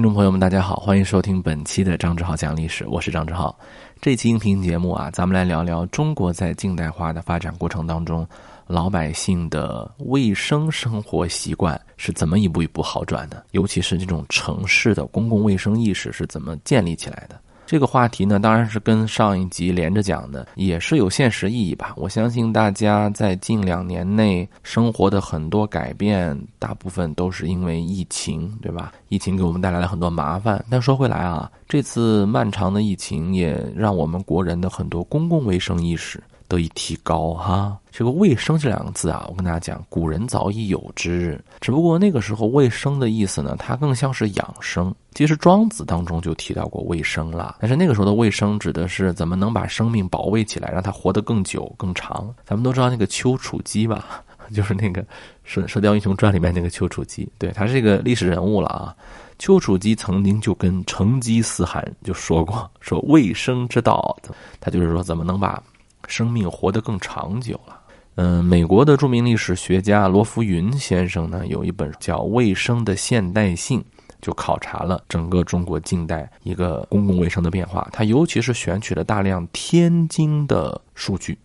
听众朋友们，大家好，欢迎收听本期的张志豪讲历史，我是张志豪。这期音频节目啊，咱们来聊聊中国在近代化的发展过程当中，老百姓的卫生生活习惯是怎么一步一步好转的，尤其是这种城市的公共卫生意识是怎么建立起来的。这个话题呢，当然是跟上一集连着讲的，也是有现实意义吧。我相信大家在近两年内生活的很多改变，大部分都是因为疫情，对吧？疫情给我们带来了很多麻烦。但说回来啊，这次漫长的疫情也让我们国人的很多公共卫生意识。得以提高哈，这个卫生这两个字啊，我跟大家讲，古人早已有之，只不过那个时候卫生的意思呢，它更像是养生。其实庄子当中就提到过卫生了，但是那个时候的卫生指的是怎么能把生命保卫起来，让它活得更久更长。咱们都知道那个丘处机吧，就是那个《射射雕英雄传》里面那个丘处机，对，他是一个历史人物了啊。丘处机曾经就跟成吉思汗就说过，说卫生之道，他就是说怎么能把。生命活得更长久了。嗯，美国的著名历史学家罗福云先生呢，有一本叫《卫生的现代性》，就考察了整个中国近代一个公共卫生的变化。他尤其是选取了大量天津的数据。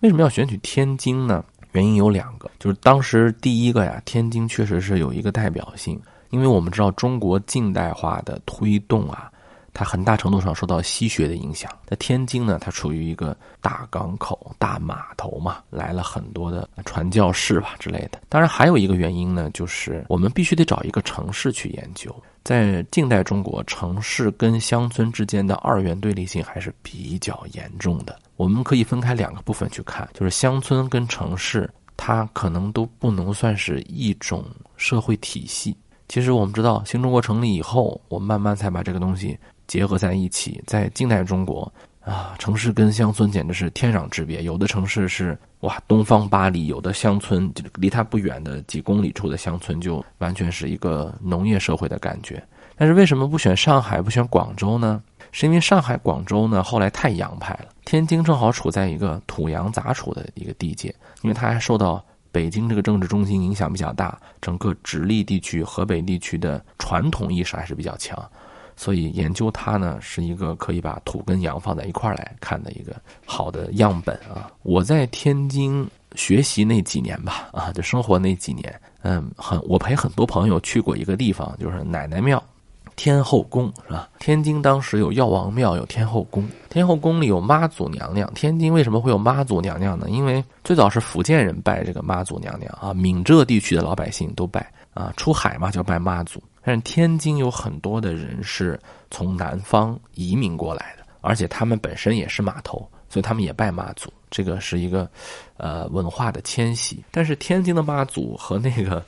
为什么要选取天津呢？原因有两个，就是当时第一个呀，天津确实是有一个代表性，因为我们知道中国近代化的推动啊。它很大程度上受到西学的影响。在天津呢，它处于一个大港口、大码头嘛，来了很多的传教士吧之类的。当然，还有一个原因呢，就是我们必须得找一个城市去研究。在近代中国，城市跟乡村之间的二元对立性还是比较严重的。我们可以分开两个部分去看，就是乡村跟城市，它可能都不能算是一种社会体系。其实我们知道，新中国成立以后，我们慢慢才把这个东西。结合在一起，在近代中国啊，城市跟乡村简直是天壤之别。有的城市是哇，东方巴黎；有的乡村就离它不远的几公里处的乡村，就完全是一个农业社会的感觉。但是为什么不选上海，不选广州呢？是因为上海、广州呢后来太洋派了，天津正好处在一个土洋杂处的一个地界，因为它还受到北京这个政治中心影响比较大，整个直隶地区、河北地区的传统意识还是比较强。所以研究它呢，是一个可以把土跟洋放在一块儿来看的一个好的样本啊。我在天津学习那几年吧，啊，就生活那几年，嗯，很我陪很多朋友去过一个地方，就是奶奶庙、天后宫，是吧？天津当时有药王庙，有天后宫，天后宫里有妈祖娘娘。天津为什么会有妈祖娘娘呢？因为最早是福建人拜这个妈祖娘娘啊，闽浙地区的老百姓都拜啊，出海嘛就拜妈祖。但是天津有很多的人是从南方移民过来的，而且他们本身也是码头，所以他们也拜妈祖。这个是一个，呃，文化的迁徙。但是天津的妈祖和那个，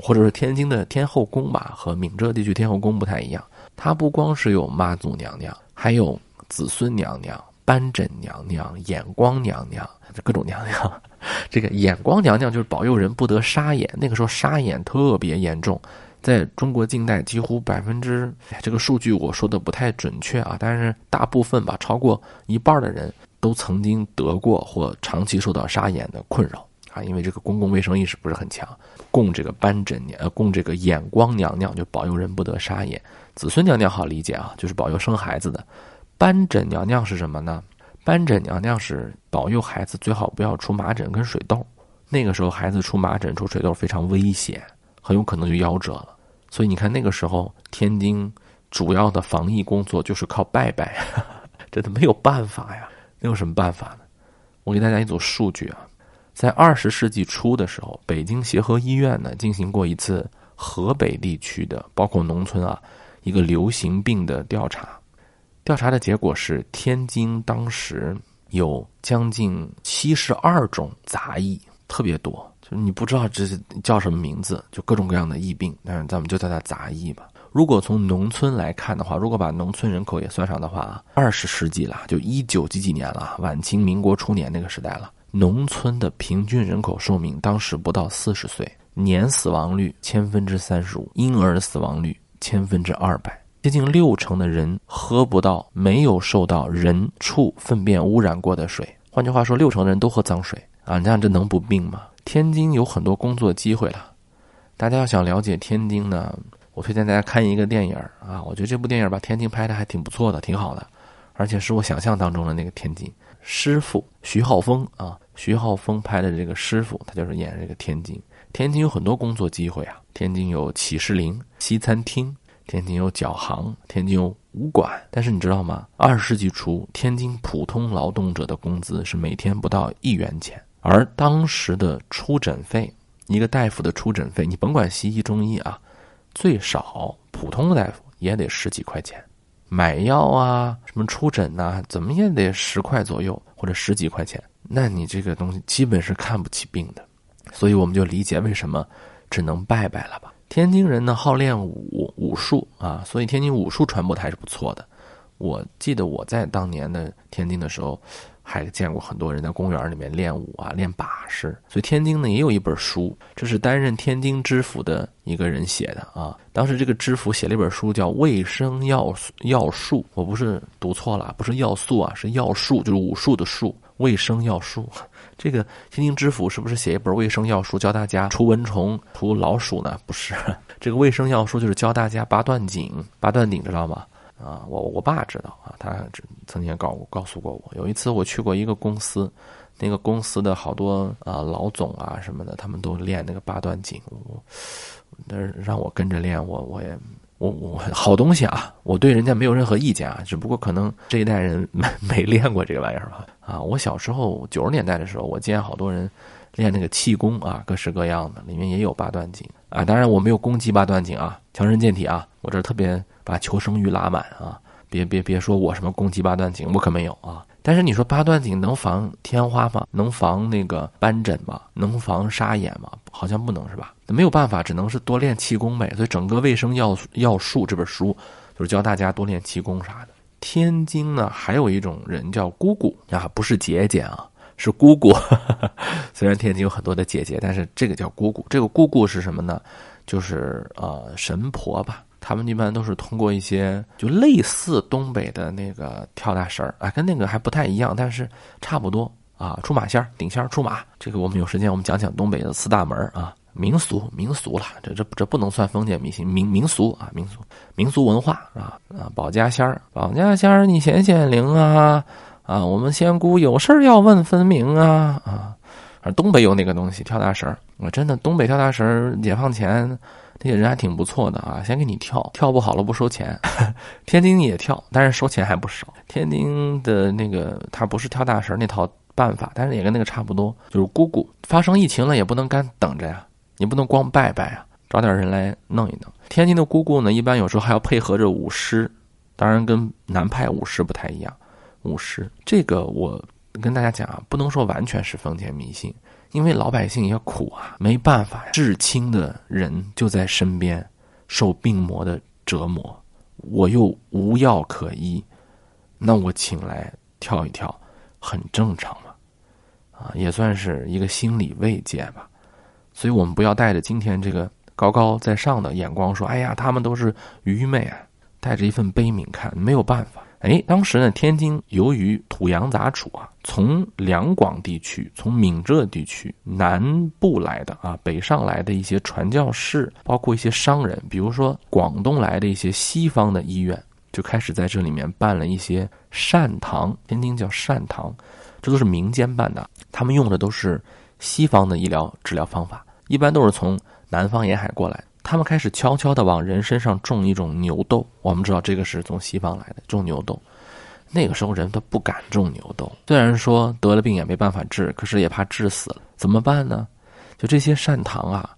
或者是天津的天后宫吧，和闽浙地区天后宫不太一样。它不光是有妈祖娘娘，还有子孙娘娘、斑疹娘娘、眼光娘娘，各种娘娘。这个眼光娘娘就是保佑人不得沙眼，那个时候沙眼特别严重。在中国近代，几乎百分之这个数据我说的不太准确啊，但是大部分吧，超过一半的人都曾经得过或长期受到沙眼的困扰啊，因为这个公共卫生意识不是很强。供这个斑疹娘，呃，供这个眼光娘娘就保佑人不得沙眼。子孙娘娘好理解啊，就是保佑生孩子的。斑疹娘娘是什么呢？斑疹娘娘是保佑孩子最好不要出麻疹跟水痘。那个时候孩子出麻疹出水痘非常危险。很有可能就夭折了，所以你看那个时候天津主要的防疫工作就是靠拜拜，真的没有办法呀，那有什么办法呢？我给大家一组数据啊，在二十世纪初的时候，北京协和医院呢进行过一次河北地区的包括农村啊一个流行病的调查，调查的结果是天津当时有将近七十二种杂役，特别多。就是你不知道这叫什么名字，就各种各样的疫病，但是咱们就叫它杂疫吧。如果从农村来看的话，如果把农村人口也算上的话，二十世纪了，就一九几几年了，晚清民国初年那个时代了，农村的平均人口寿命当时不到四十岁，年死亡率千分之三十五，婴儿死亡率千分之二百，接近六成的人喝不到没有受到人畜粪便污染过的水。换句话说，六成的人都喝脏水啊！你想这能不病吗？天津有很多工作机会了，大家要想了解天津呢，我推荐大家看一个电影啊，我觉得这部电影把天津拍的还挺不错的，挺好的，而且是我想象当中的那个天津。师傅徐浩峰啊，徐浩峰拍的这个师傅，他就是演这个天津。天津有很多工作机会啊，天津有启士林西餐厅，天津有脚行，天津有武馆。但是你知道吗？二十世纪初，天津普通劳动者的工资是每天不到一元钱，而当时的出诊费，一个大夫的出诊费，你甭管西医中医啊，最少普通的大夫也得十几块钱。买药啊，什么出诊呐，怎么也得十块左右或者十几块钱。那你这个东西基本是看不起病的，所以我们就理解为什么只能拜拜了吧。天津人呢好练武武术啊，所以天津武术传播的还是不错的。我记得我在当年的天津的时候。还见过很多人在公园里面练武啊，练把式。所以天津呢也有一本书，这是担任天津知府的一个人写的啊。当时这个知府写了一本书，叫《卫生要要术》，我不是读错了，不是要素啊，是要术，就是武术的术。卫生要术，这个天津知府是不是写一本卫生要术，教大家除蚊虫、除老鼠呢？不是，这个卫生要术就是教大家拔断颈。拔断颈知道吗？啊，我我爸知道啊，他曾经告告诉过我。有一次我去过一个公司，那个公司的好多啊老总啊什么的，他们都练那个八段锦，我但是让我跟着练，我我也我我好东西啊，我对人家没有任何意见啊，只不过可能这一代人没没练过这个玩意儿吧。啊，我小时候九十年代的时候，我见好多人练那个气功啊，各式各样的，里面也有八段锦啊。当然我没有攻击八段锦啊，强身健体啊，我这特别。把求生欲拉满啊！别别别说我什么攻击八段锦，我可没有啊。但是你说八段锦能防天花吗？能防那个斑疹吗？能防沙眼吗？好像不能是吧？没有办法，只能是多练气功呗。所以整个《卫生要要术》这本书就是教大家多练气功啥的。天津呢，还有一种人叫姑姑啊，不是姐姐啊，是姑姑。虽然天津有很多的姐姐，但是这个叫姑姑。这个姑姑是什么呢？就是呃神婆吧。他们一般都是通过一些就类似东北的那个跳大神儿啊，跟那个还不太一样，但是差不多啊。出马仙儿、顶仙儿、出马，这个我们有时间我们讲讲东北的四大门啊，民俗民俗了，这这这不能算封建迷信，民民俗啊，民俗民俗文化啊啊。保家仙儿，保家仙儿，你显显灵啊啊！我们仙姑有事儿要问分明啊啊！而东北有那个东西跳大神儿，我真的东北跳大神儿，解放前。那些人还挺不错的啊，先给你跳，跳不好了不收钱。天津也跳，但是收钱还不少。天津的那个他不是跳大神那套办法，但是也跟那个差不多，就是姑姑发生疫情了也不能干等着呀，你不能光拜拜啊，找点人来弄一弄。天津的姑姑呢，一般有时候还要配合着舞狮，当然跟南派舞狮不太一样。舞狮这个我跟大家讲啊，不能说完全是封建迷信。因为老百姓也苦啊，没办法，至亲的人就在身边，受病魔的折磨，我又无药可医，那我请来跳一跳，很正常嘛，啊，也算是一个心理慰藉吧。所以我们不要带着今天这个高高在上的眼光说，哎呀，他们都是愚昧啊，带着一份悲悯看，没有办法。哎，当时呢，天津由于土洋杂处啊，从两广地区、从闽浙地区南部来的啊，北上来的一些传教士，包括一些商人，比如说广东来的一些西方的医院，就开始在这里面办了一些善堂。天津叫善堂，这都是民间办的，他们用的都是西方的医疗治疗方法，一般都是从南方沿海过来。他们开始悄悄地往人身上种一种牛痘。我们知道这个是从西方来的，种牛痘。那个时候人都不敢种牛痘，虽然说得了病也没办法治，可是也怕治死了，怎么办呢？就这些善堂啊，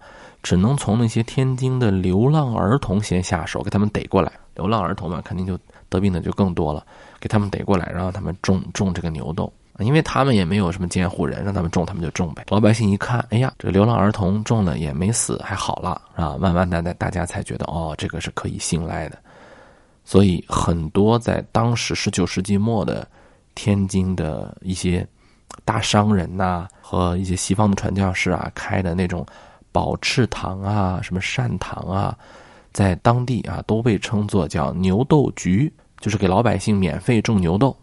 只能从那些天津的流浪儿童先下手，给他们逮过来。流浪儿童嘛，肯定就得病的就更多了，给他们逮过来，然后他们种种这个牛痘。因为他们也没有什么监护人，让他们种，他们就种呗。老百姓一看，哎呀，这流浪儿童种了也没死，还好了，啊，慢慢的，大大家才觉得，哦，这个是可以信赖的。所以，很多在当时十九世纪末的天津的一些大商人呐，和一些西方的传教士啊，开的那种宝翅堂啊，什么善堂啊，在当地啊，都被称作叫牛豆局，就是给老百姓免费种牛豆。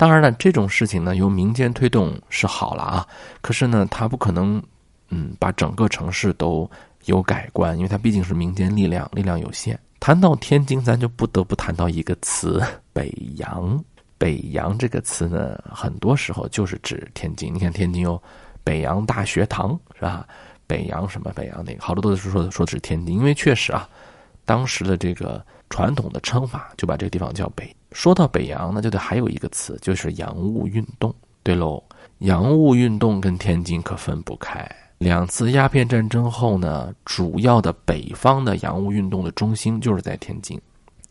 当然了，这种事情呢，由民间推动是好了啊。可是呢，它不可能，嗯，把整个城市都有改观，因为它毕竟是民间力量，力量有限。谈到天津，咱就不得不谈到一个词——北洋。北洋这个词呢，很多时候就是指天津。你看，天津有北洋大学堂，是吧？北洋什么北洋那个，好多都是说说的是天津，因为确实啊，当时的这个传统的称法就把这个地方叫北。说到北洋，那就得还有一个词，就是洋务运动。对喽，洋务运动跟天津可分不开。两次鸦片战争后呢，主要的北方的洋务运动的中心就是在天津。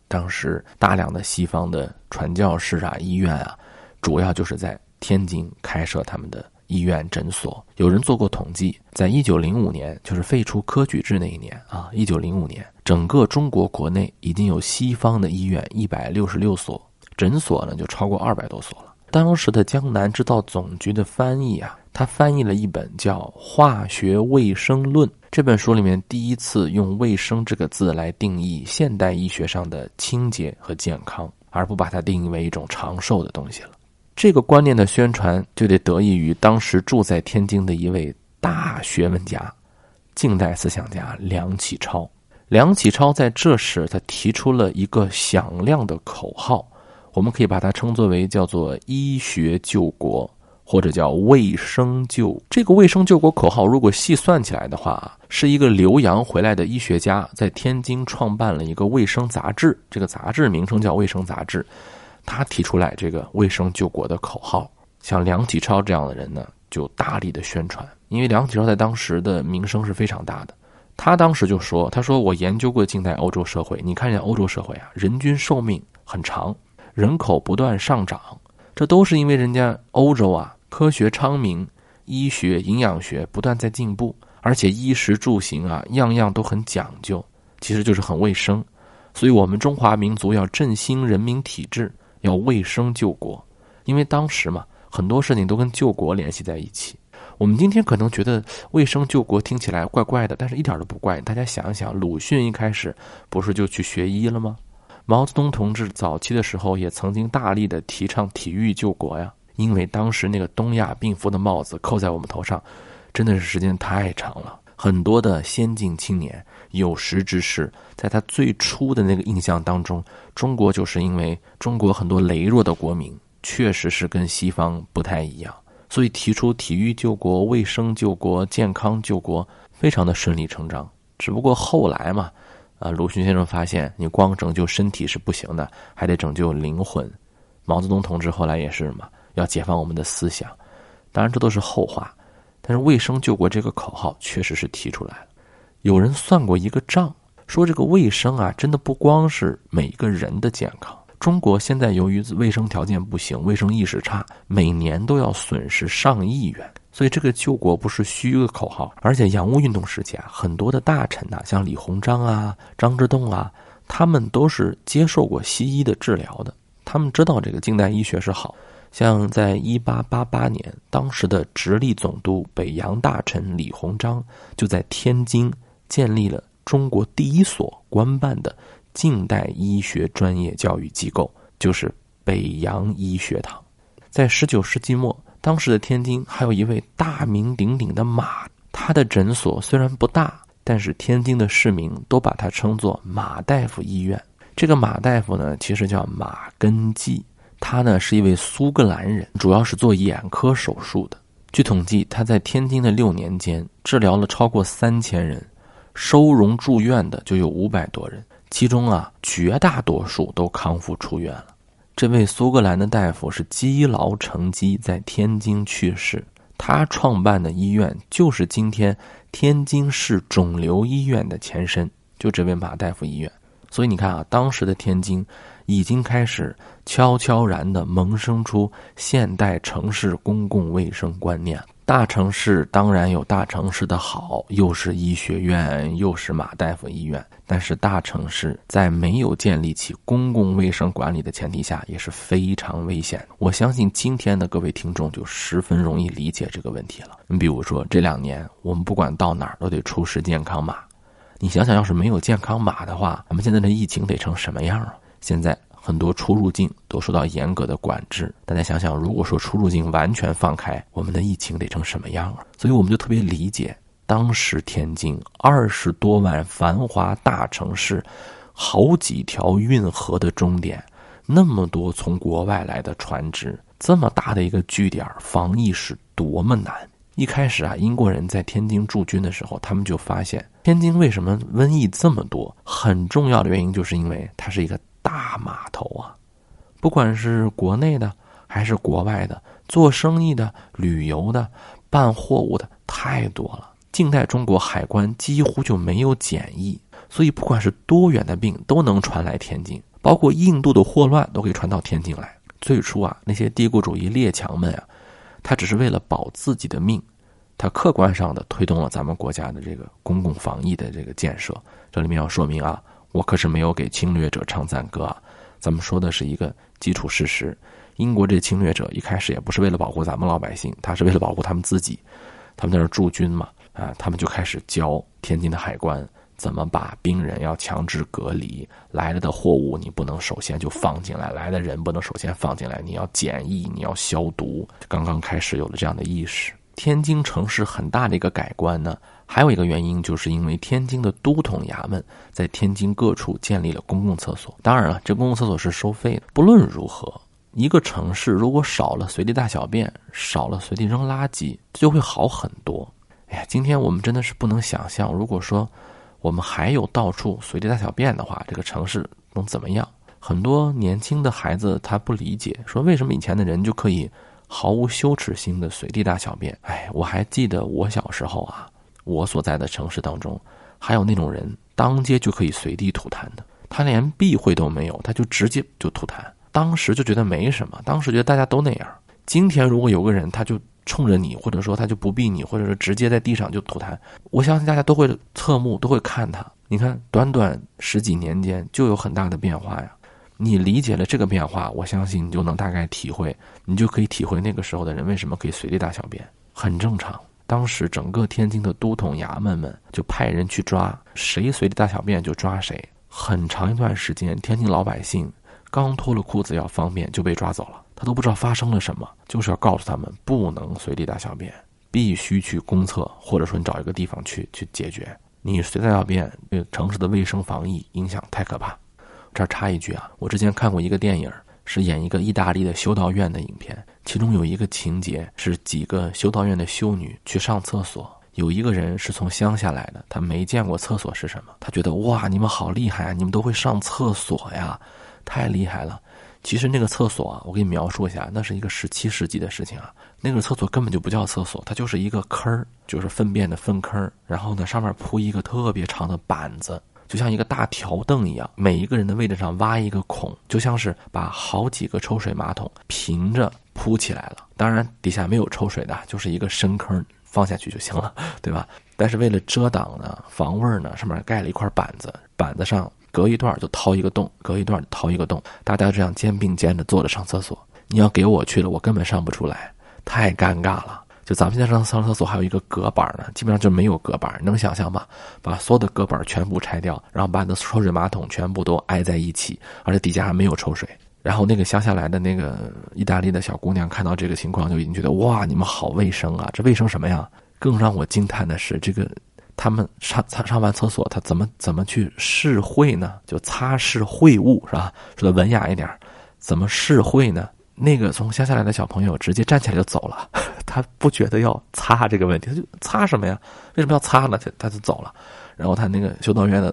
当时大量的西方的传教士啊、医院啊，主要就是在天津开设他们的医院诊所。有人做过统计，在一九零五年，就是废除科举制那一年啊，一九零五年，整个中国国内已经有西方的医院一百六十六所，诊所呢就超过二百多所了。当时的江南制造总局的翻译啊，他翻译了一本叫《化学卫生论》。这本书里面第一次用“卫生”这个字来定义现代医学上的清洁和健康，而不把它定义为一种长寿的东西了。这个观念的宣传就得得益于当时住在天津的一位大学问家、近代思想家梁启超。梁启超在这时他提出了一个响亮的口号，我们可以把它称作为叫做“医学救国”。或者叫卫生救这个卫生救国口号，如果细算起来的话，是一个留洋回来的医学家在天津创办了一个卫生杂志，这个杂志名称叫《卫生杂志》，他提出来这个卫生救国的口号。像梁启超这样的人呢，就大力的宣传，因为梁启超在当时的名声是非常大的。他当时就说：“他说我研究过近代欧洲社会，你看见欧洲社会啊，人均寿命很长，人口不断上涨，这都是因为人家欧洲啊。”科学昌明，医学、营养学不断在进步，而且衣食住行啊，样样都很讲究，其实就是很卫生。所以，我们中华民族要振兴人民体质，要卫生救国。因为当时嘛，很多事情都跟救国联系在一起。我们今天可能觉得卫生救国听起来怪怪的，但是一点都不怪。大家想一想，鲁迅一开始不是就去学医了吗？毛泽东同志早期的时候也曾经大力的提倡体育救国呀。因为当时那个东亚病夫的帽子扣在我们头上，真的是时间太长了。很多的先进青年有识之士，在他最初的那个印象当中，中国就是因为中国很多羸弱的国民确实是跟西方不太一样，所以提出体育救国、卫生救国、健康救国，非常的顺理成章。只不过后来嘛，啊，鲁迅先生发现你光拯救身体是不行的，还得拯救灵魂。毛泽东同志后来也是嘛。要解放我们的思想，当然这都是后话。但是“卫生救国”这个口号确实是提出来了。有人算过一个账，说这个卫生啊，真的不光是每一个人的健康。中国现在由于卫生条件不行，卫生意识差，每年都要损失上亿元。所以这个救国不是虚的口号。而且洋务运动时期啊，很多的大臣呐，像李鸿章啊、张之洞啊，他们都是接受过西医的治疗的，他们知道这个近代医学是好。像在一八八八年，当时的直隶总督、北洋大臣李鸿章就在天津建立了中国第一所官办的近代医学专业教育机构，就是北洋医学堂。在十九世纪末，当时的天津还有一位大名鼎鼎的马，他的诊所虽然不大，但是天津的市民都把他称作马大夫医院。这个马大夫呢，其实叫马根基。他呢是一位苏格兰人，主要是做眼科手术的。据统计，他在天津的六年间治疗了超过三千人，收容住院的就有五百多人，其中啊绝大多数都康复出院了。这位苏格兰的大夫是积劳成疾，在天津去世。他创办的医院就是今天天津市肿瘤医院的前身，就这位马大夫医院。所以你看啊，当时的天津。已经开始悄悄然地萌生出现代城市公共卫生观念。大城市当然有大城市的好，又是医学院，又是马大夫医院。但是大城市在没有建立起公共卫生管理的前提下，也是非常危险。我相信今天的各位听众就十分容易理解这个问题了。你比如说这两年，我们不管到哪儿都得出示健康码。你想想，要是没有健康码的话，咱们现在的疫情得成什么样啊？现在很多出入境都受到严格的管制，大家想想，如果说出入境完全放开，我们的疫情得成什么样啊？所以我们就特别理解当时天津二十多万繁华大城市，好几条运河的终点，那么多从国外来的船只，这么大的一个据点，防疫是多么难。一开始啊，英国人在天津驻军的时候，他们就发现天津为什么瘟疫这么多，很重要的原因就是因为它是一个大码头啊，不管是国内的还是国外的，做生意的、旅游的、办货物的，太多了。近代中国海关几乎就没有检疫，所以不管是多远的病都能传来天津，包括印度的霍乱都可以传到天津来。最初啊，那些帝国主义列强们啊，他只是为了保自己的命，他客观上的推动了咱们国家的这个公共防疫的这个建设。这里面要说明啊，我可是没有给侵略者唱赞歌啊，咱们说的是一个基础事实。英国这侵略者一开始也不是为了保护咱们老百姓，他是为了保护他们自己，他们在那驻军嘛。啊，他们就开始教天津的海关怎么把病人要强制隔离，来了的货物你不能首先就放进来，来的人不能首先放进来，你要检疫，你要消毒。刚刚开始有了这样的意识。天津城市很大的一个改观呢，还有一个原因，就是因为天津的都统衙门在天津各处建立了公共厕所。当然了，这公共厕所是收费的。不论如何，一个城市如果少了随地大小便，少了随地扔垃圾，就会好很多。哎呀，今天我们真的是不能想象，如果说我们还有到处随地大小便的话，这个城市能怎么样？很多年轻的孩子他不理解，说为什么以前的人就可以毫无羞耻心的随地大小便？哎，我还记得我小时候啊，我所在的城市当中，还有那种人当街就可以随地吐痰的，他连避讳都没有，他就直接就吐痰，当时就觉得没什么，当时觉得大家都那样。今天如果有个人他就。冲着你，或者说他就不避你，或者说直接在地上就吐痰，我相信大家都会侧目，都会看他。你看，短短十几年间就有很大的变化呀。你理解了这个变化，我相信你就能大概体会，你就可以体会那个时候的人为什么可以随地大小便，很正常。当时整个天津的都统衙门们就派人去抓谁随地大小便就抓谁，很长一段时间，天津老百姓刚脱了裤子要方便就被抓走了。他都不知道发生了什么，就是要告诉他们不能随地大小便，必须去公厕，或者说你找一个地方去去解决。你随地大小便，对城市的卫生防疫影响太可怕。这儿插一句啊，我之前看过一个电影，是演一个意大利的修道院的影片，其中有一个情节是几个修道院的修女去上厕所，有一个人是从乡下来的，他没见过厕所是什么，他觉得哇，你们好厉害啊，你们都会上厕所呀，太厉害了。其实那个厕所啊，我给你描述一下，那是一个十七世纪的事情啊。那个厕所根本就不叫厕所，它就是一个坑儿，就是粪便的粪坑然后呢，上面铺一个特别长的板子，就像一个大条凳一样，每一个人的位置上挖一个孔，就像是把好几个抽水马桶平着铺起来了。当然底下没有抽水的，就是一个深坑，放下去就行了，对吧？但是为了遮挡呢，防味呢，上面盖了一块板子，板子上。隔一段就掏一个洞，隔一段掏一个洞，大家这样肩并肩的坐着上厕所。你要给我去了，我根本上不出来，太尴尬了。就咱们现在上上厕所还有一个隔板呢，基本上就没有隔板，能想象吗？把所有的隔板全部拆掉，然后把你的抽水马桶全部都挨在一起，而且底下还没有抽水。然后那个乡下来的那个意大利的小姑娘看到这个情况，就已经觉得哇，你们好卫生啊！这卫生什么呀？更让我惊叹的是这个。他们上上上完厕所，他怎么怎么去试会呢？就擦拭秽物是吧？说的文雅一点，怎么试会呢？那个从乡下来的小朋友直接站起来就走了，他不觉得要擦这个问题，他就擦什么呀？为什么要擦呢？他他就走了。然后他那个修道院的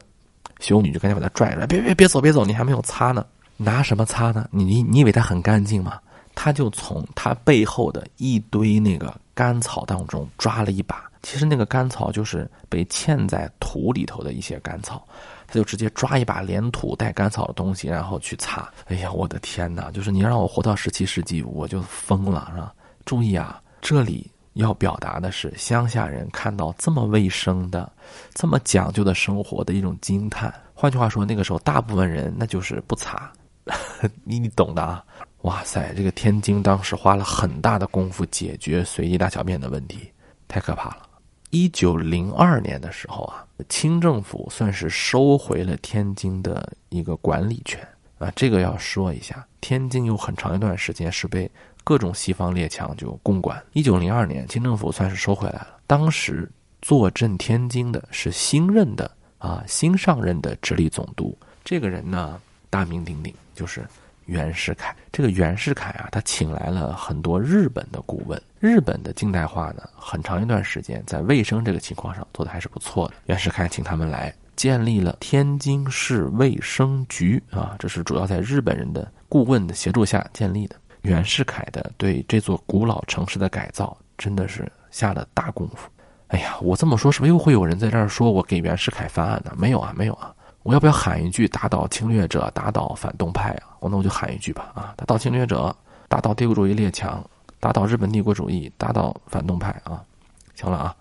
修女就赶紧把他拽来，别别别走别走，你还没有擦呢，拿什么擦呢？你你你以为他很干净吗？他就从他背后的一堆那个干草当中抓了一把。其实那个干草就是被嵌在土里头的一些干草，他就直接抓一把连土带干草的东西，然后去擦。哎呀，我的天哪！就是你让我活到十七世纪，我就疯了，是吧？注意啊，这里要表达的是乡下人看到这么卫生的、这么讲究的生活的一种惊叹。换句话说，那个时候大部分人那就是不擦，你你懂的啊！哇塞，这个天津当时花了很大的功夫解决随地大小便的问题，太可怕了。一九零二年的时候啊，清政府算是收回了天津的一个管理权啊。这个要说一下，天津有很长一段时间是被各种西方列强就共管。一九零二年，清政府算是收回来了。当时坐镇天津的是新任的啊新上任的直隶总督。这个人呢大名鼎鼎，就是袁世凯。这个袁世凯啊，他请来了很多日本的顾问。日本的近代化呢，很长一段时间在卫生这个情况上做的还是不错的。袁世凯请他们来。建立了天津市卫生局啊，这是主要在日本人的顾问的协助下建立的。袁世凯的对这座古老城市的改造真的是下了大功夫。哎呀，我这么说是不是又会有人在这儿说我给袁世凯翻案呢？没有啊，没有啊。我要不要喊一句打倒侵略者，打倒反动派啊？我那我就喊一句吧啊，打倒侵略者，打倒帝国主义列强，打倒日本帝国主义，打倒反动派啊！行了啊，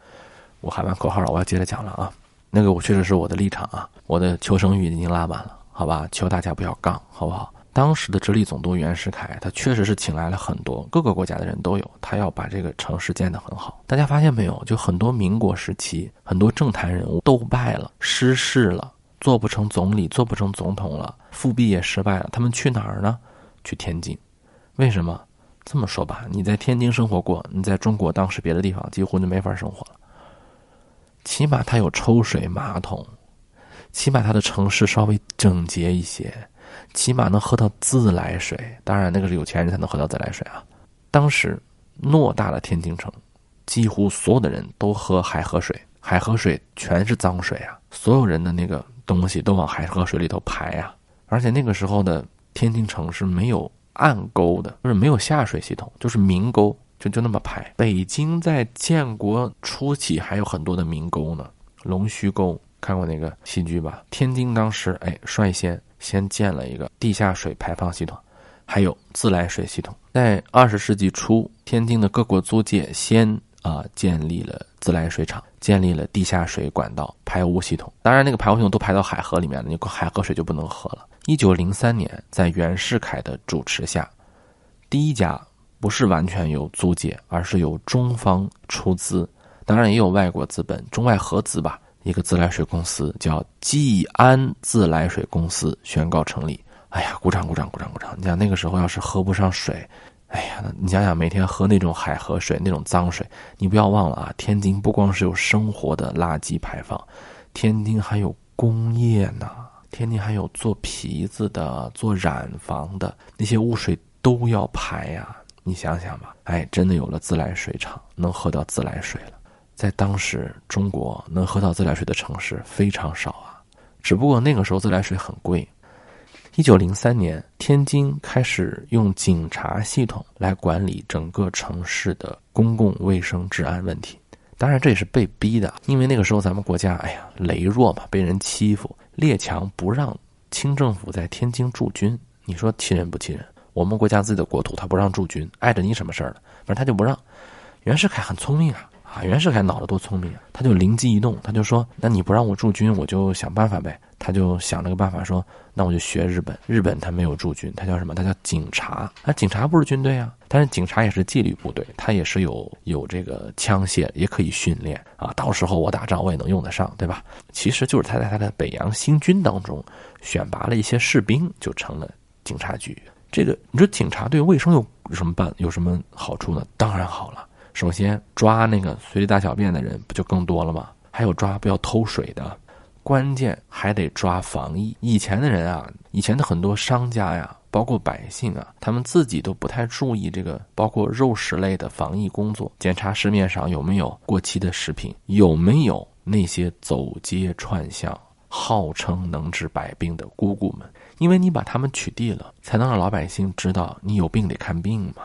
我喊完口号了，我要接着讲了啊。那个我确实是我的立场啊，我的求生欲已经拉满了，好吧？求大家不要杠，好不好？当时的直隶总督袁世凯，他确实是请来了很多各个国家的人都有，他要把这个城市建得很好。大家发现没有？就很多民国时期很多政坛人物都败了，失势了，做不成总理，做不成总统了，复辟也失败了。他们去哪儿呢？去天津。为什么？这么说吧，你在天津生活过，你在中国当时别的地方几乎就没法生活了。起码它有抽水马桶，起码它的城市稍微整洁一些，起码能喝到自来水。当然，那个是有钱人才能喝到自来水啊。当时偌大的天津城，几乎所有的人都喝海河水，海河水全是脏水啊，所有人的那个东西都往海河水里头排啊。而且那个时候的天津城是没有暗沟的，就是没有下水系统，就是明沟。就就那么排。北京在建国初期还有很多的明沟呢，龙须沟看过那个戏剧吧？天津当时哎率先先建了一个地下水排放系统，还有自来水系统。在二十世纪初，天津的各国租界先啊建立了自来水厂，建立了地下水管道排污系统。当然，那个排污系统都排到海河里面了，你海河水就不能喝了。一九零三年，在袁世凯的主持下，第一家。不是完全由租界，而是由中方出资，当然也有外国资本，中外合资吧。一个自来水公司叫济安自来水公司宣告成立。哎呀，鼓掌鼓掌鼓掌鼓掌！你想那个时候要是喝不上水，哎呀，你想想每天喝那种海河水那种脏水，你不要忘了啊！天津不光是有生活的垃圾排放，天津还有工业呢，天津还有做皮子的、做染坊的那些污水都要排呀。你想想吧，哎，真的有了自来水厂，能喝到自来水了。在当时，中国能喝到自来水的城市非常少啊。只不过那个时候自来水很贵。一九零三年，天津开始用警察系统来管理整个城市的公共卫生治安问题。当然，这也是被逼的，因为那个时候咱们国家，哎呀，羸弱嘛，被人欺负，列强不让清政府在天津驻军，你说气人不气人？我们国家自己的国土，他不让驻军，碍着你什么事儿了？反正他就不让。袁世凯很聪明啊，啊，袁世凯脑子多聪明啊，他就灵机一动，他就说：“那你不让我驻军，我就想办法呗。”他就想了个办法，说：“那我就学日本，日本他没有驻军，他叫什么？他叫警察。啊，警察不是军队啊，但是警察也是纪律部队，他也是有有这个枪械，也可以训练啊。到时候我打仗我也能用得上，对吧？其实就是他在他的北洋新军当中选拔了一些士兵，就成了警察局。这个你说警察对卫生有有什么办有什么好处呢？当然好了，首先抓那个随地大小便的人不就更多了吗？还有抓不要偷水的，关键还得抓防疫。以前的人啊，以前的很多商家呀，包括百姓啊，他们自己都不太注意这个，包括肉食类的防疫工作，检查市面上有没有过期的食品，有没有那些走街串巷号称能治百病的姑姑们。因为你把他们取缔了，才能让老百姓知道你有病得看病嘛。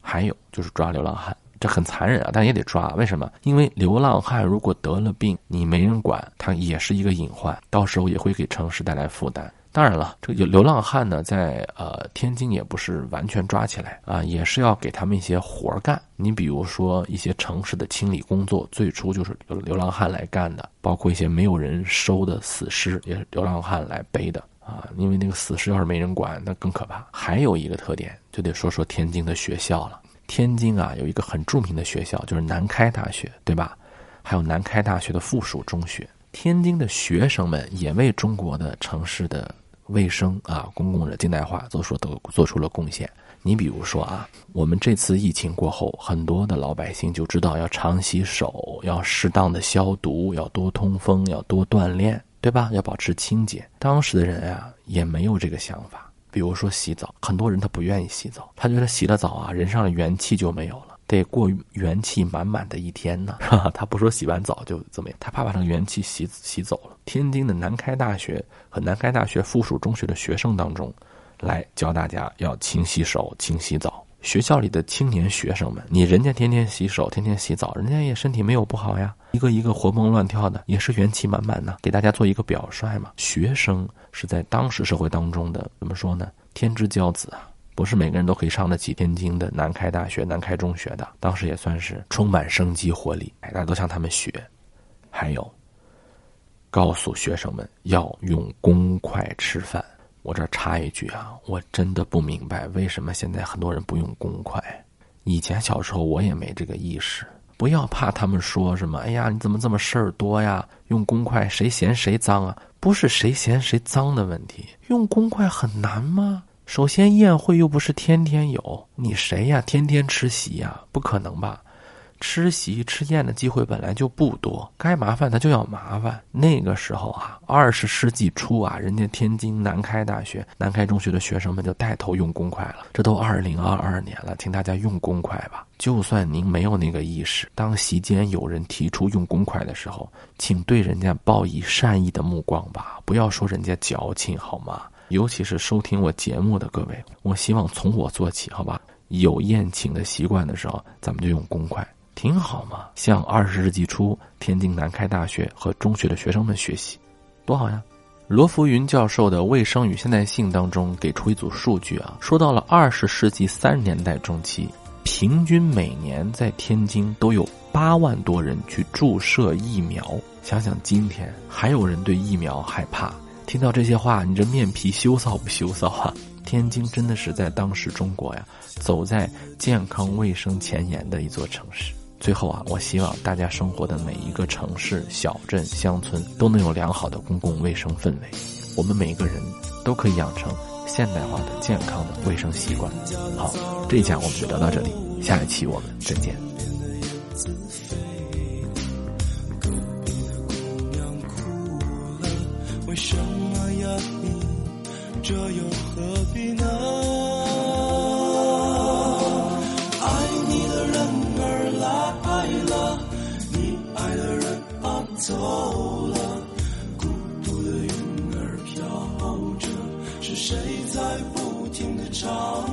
还有就是抓流浪汉，这很残忍啊，但也得抓。为什么？因为流浪汉如果得了病，你没人管，他也是一个隐患，到时候也会给城市带来负担。当然了，这个流浪汉呢，在呃天津也不是完全抓起来啊，也是要给他们一些活儿干。你比如说一些城市的清理工作，最初就是流流浪汉来干的，包括一些没有人收的死尸，也是流浪汉来背的啊。因为那个死尸要是没人管，那更可怕。还有一个特点，就得说说天津的学校了。天津啊，有一个很著名的学校，就是南开大学，对吧？还有南开大学的附属中学。天津的学生们也为中国的城市的。卫生啊、公共的近代化做出都做出了贡献。你比如说啊，我们这次疫情过后，很多的老百姓就知道要常洗手，要适当的消毒，要多通风，要多锻炼，对吧？要保持清洁。当时的人啊，也没有这个想法。比如说洗澡，很多人他不愿意洗澡，他觉得洗了澡啊，人上的元气就没有了，得过元气满满的一天呢，哈哈？他不说洗完澡就怎么样，他怕把那个元气洗洗走了。天津的南开大学和南开大学附属中学的学生当中。来教大家要勤洗手、勤洗澡。学校里的青年学生们，你人家天天洗手、天天洗澡，人家也身体没有不好呀，一个一个活蹦乱跳的，也是元气满满的，给大家做一个表率嘛。学生是在当时社会当中的怎么说呢？天之骄子啊，不是每个人都可以上得起天津的南开大学、南开中学的。当时也算是充满生机活力，大家都向他们学。还有，告诉学生们要用公筷吃饭。我这插一句啊，我真的不明白为什么现在很多人不用公筷。以前小时候我也没这个意识。不要怕他们说什么，哎呀，你怎么这么事儿多呀？用公筷谁嫌谁脏啊？不是谁嫌谁脏的问题，用公筷很难吗？首先宴会又不是天天有，你谁呀？天天吃席呀？不可能吧？吃席吃宴的机会本来就不多，该麻烦他就要麻烦。那个时候啊，二十世纪初啊，人家天津南开大学、南开中学的学生们就带头用公筷了。这都二零二二年了，请大家用公筷吧。就算您没有那个意识，当席间有人提出用公筷的时候，请对人家报以善意的目光吧，不要说人家矫情好吗？尤其是收听我节目的各位，我希望从我做起，好吧？有宴请的习惯的时候，咱们就用公筷。挺好嘛，向二十世纪初天津南开大学和中学的学生们学习，多好呀！罗福云教授的《卫生与现代性》当中给出一组数据啊，说到了二十世纪三十年代中期，平均每年在天津都有八万多人去注射疫苗。想想今天还有人对疫苗害怕，听到这些话，你这面皮羞臊不羞臊啊？天津真的是在当时中国呀，走在健康卫生前沿的一座城市。最后啊，我希望大家生活的每一个城市、小镇、乡村都能有良好的公共卫生氛围。我们每一个人都可以养成现代化的、健康的卫生习惯。好，这一讲我们就聊到这里，下一期我们再见。为什么呀？这又何必呢？走了，孤独的云儿飘着，是谁在不停的唱？